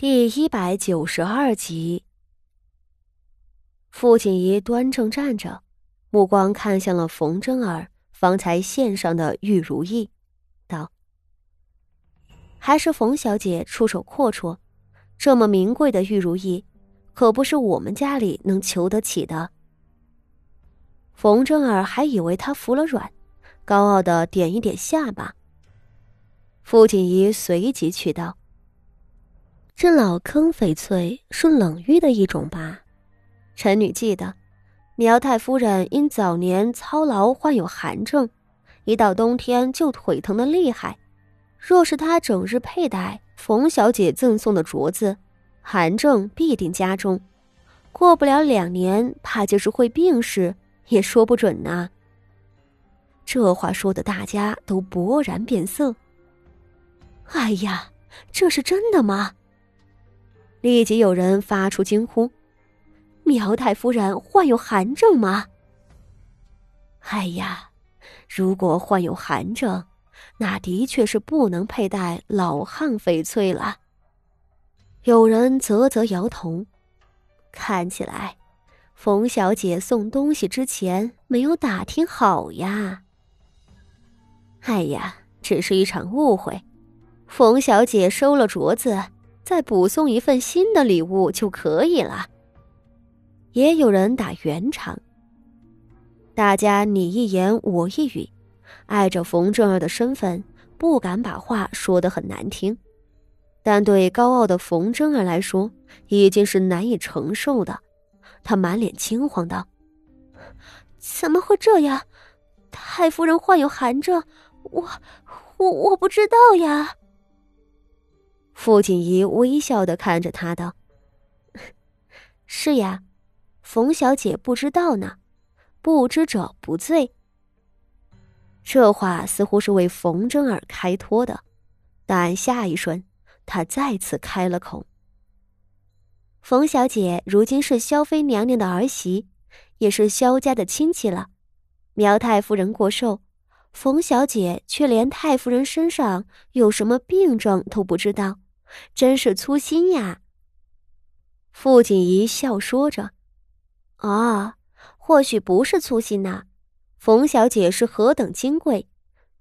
第一百九十二集，傅锦仪端正站着，目光看向了冯真儿方才献上的玉如意，道：“还是冯小姐出手阔绰，这么名贵的玉如意，可不是我们家里能求得起的。”冯真儿还以为他服了软，高傲的点一点下巴。傅锦仪随即去道。这老坑翡翠是冷玉的一种吧？臣女记得，苗太夫人因早年操劳患有寒症，一到冬天就腿疼的厉害。若是她整日佩戴冯小姐赠送的镯子，寒症必定加重。过不了两年，怕就是会病逝，也说不准呢。这话说的大家都勃然变色。哎呀，这是真的吗？立即有人发出惊呼：“苗太夫人患有寒症吗？”哎呀，如果患有寒症，那的确是不能佩戴老汉翡翠了。有人啧啧摇头，看起来冯小姐送东西之前没有打听好呀。哎呀，只是一场误会，冯小姐收了镯子。再补送一份新的礼物就可以了。也有人打圆场，大家你一言我一语，碍着冯正儿的身份，不敢把话说得很难听。但对高傲的冯真儿来说，已经是难以承受的。他满脸惊慌道：“怎么会这样？太夫人患有寒症，我我我不知道呀。”傅锦仪微笑的看着他道：“ 是呀，冯小姐不知道呢，不知者不罪。”这话似乎是为冯真儿开脱的，但下一瞬，他再次开了口：“冯小姐如今是萧妃娘娘的儿媳，也是萧家的亲戚了。苗太夫人过寿，冯小姐却连太夫人身上有什么病症都不知道。”真是粗心呀！傅景仪笑说着：“哦，或许不是粗心呐。冯小姐是何等金贵，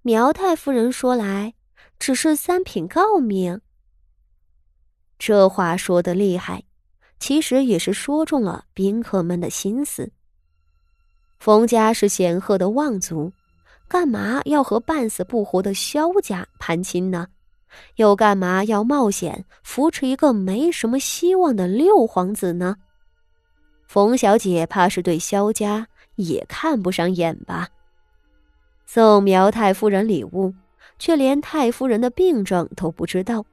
苗太夫人说来只是三品诰命。”这话说的厉害，其实也是说中了宾客们的心思。冯家是显赫的望族，干嘛要和半死不活的萧家攀亲呢？又干嘛要冒险扶持一个没什么希望的六皇子呢？冯小姐怕是对萧家也看不上眼吧？送苗太夫人礼物，却连太夫人的病症都不知道，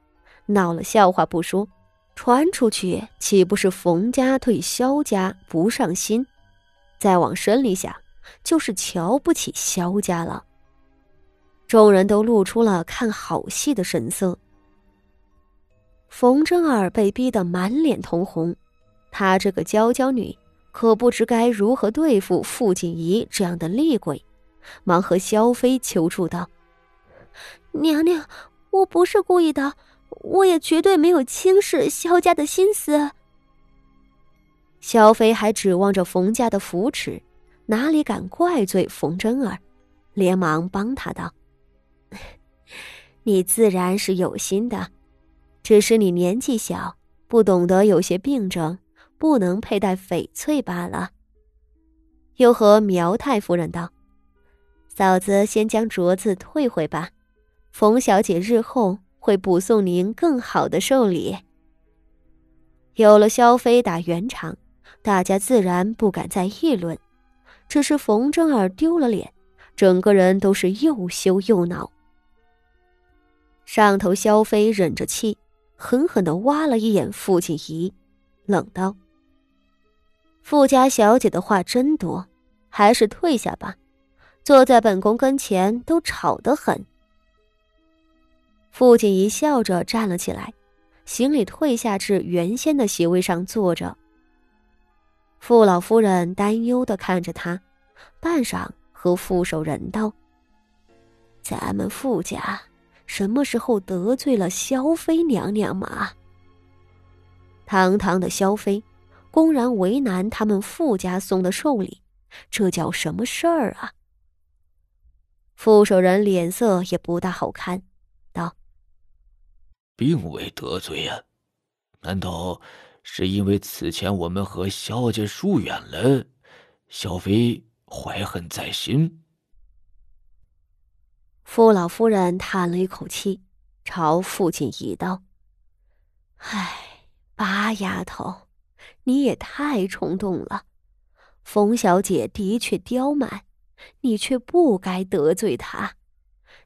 闹了笑话不说，传出去岂不是冯家对萧家不上心？再往深里想，就是瞧不起萧家了。众人都露出了看好戏的神色。冯真儿被逼得满脸通红，她这个娇娇女可不知该如何对付傅锦仪这样的厉鬼，忙和萧妃求助道：“娘娘，我不是故意的，我也绝对没有轻视萧家的心思。”萧妃还指望着冯家的扶持，哪里敢怪罪冯真儿，连忙帮他道。你自然是有心的，只是你年纪小，不懂得有些病症不能佩戴翡翠罢了。又和苗太夫人道：“嫂子先将镯子退回吧，冯小姐日后会补送您更好的寿礼。”有了萧妃打圆场，大家自然不敢再议论，只是冯正儿丢了脸，整个人都是又羞又恼。上头萧妃忍着气，狠狠的挖了一眼傅锦仪，冷道：“傅家小姐的话真多，还是退下吧。坐在本宫跟前都吵得很。”傅锦仪笑着站了起来，行礼退下至原先的席位上坐着。傅老夫人担忧的看着他，半晌和傅守仁道：“咱们傅家。”什么时候得罪了萧妃娘娘嘛？堂堂的萧妃，公然为难他们傅家送的寿礼，这叫什么事儿啊？傅守仁脸色也不大好看，道：“并未得罪啊，难道是因为此前我们和萧家疏远了，萧妃怀恨在心？”傅老夫人叹了一口气，朝父亲一道：“唉，八丫头，你也太冲动了。冯小姐的确刁蛮，你却不该得罪她。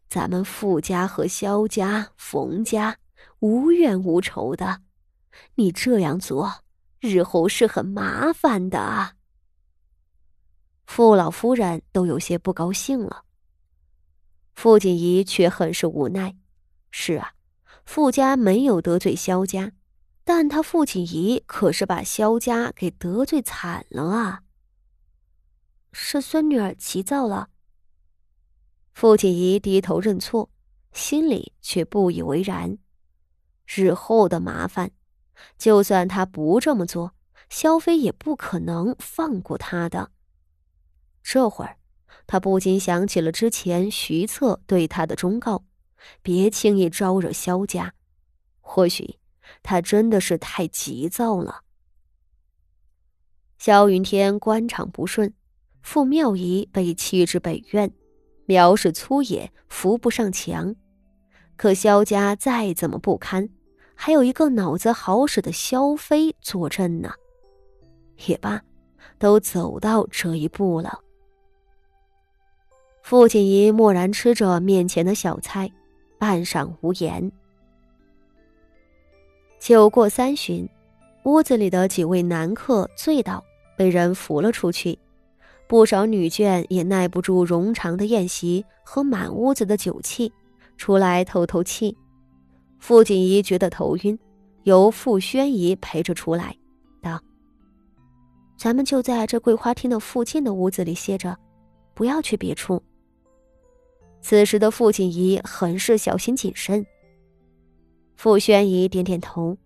咱们傅家和萧家、冯家无怨无仇的，你这样做，日后是很麻烦的。”傅老夫人都有些不高兴了。傅锦仪却很是无奈。是啊，傅家没有得罪萧家，但他傅锦仪可是把萧家给得罪惨了啊！是孙女儿急躁了。傅锦仪低头认错，心里却不以为然。日后的麻烦，就算他不这么做，萧飞也不可能放过他的。这会儿。他不禁想起了之前徐策对他的忠告：“别轻易招惹萧家。”或许他真的是太急躁了。萧云天官场不顺，傅妙仪被弃至北院，苗氏粗野，扶不上墙。可萧家再怎么不堪，还有一个脑子好使的萧妃坐镇呢。也罢，都走到这一步了。傅锦仪默然吃着面前的小菜，半晌无言。酒过三巡，屋子里的几位男客醉倒，被人扶了出去。不少女眷也耐不住冗长的宴席和满屋子的酒气，出来透透气。傅锦仪觉得头晕，由傅宣仪陪着出来，道：“咱们就在这桂花厅的附近的屋子里歇着，不要去别处。”此时的傅锦仪很是小心谨慎。傅宣仪点点头，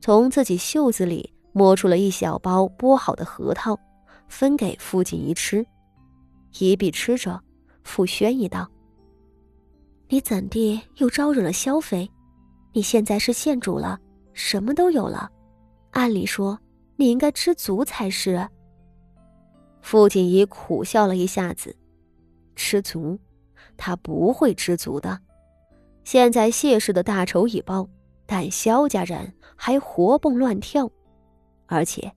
从自己袖子里摸出了一小包剥好的核桃，分给傅锦仪吃。一臂吃着，傅宣仪道：“你怎地又招惹了萧妃？你现在是县主了，什么都有了，按理说你应该知足才是。”傅锦仪苦笑了一下子，吃足。他不会知足的。现在谢氏的大仇已报，但萧家人还活蹦乱跳，而且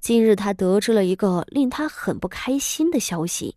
今日他得知了一个令他很不开心的消息。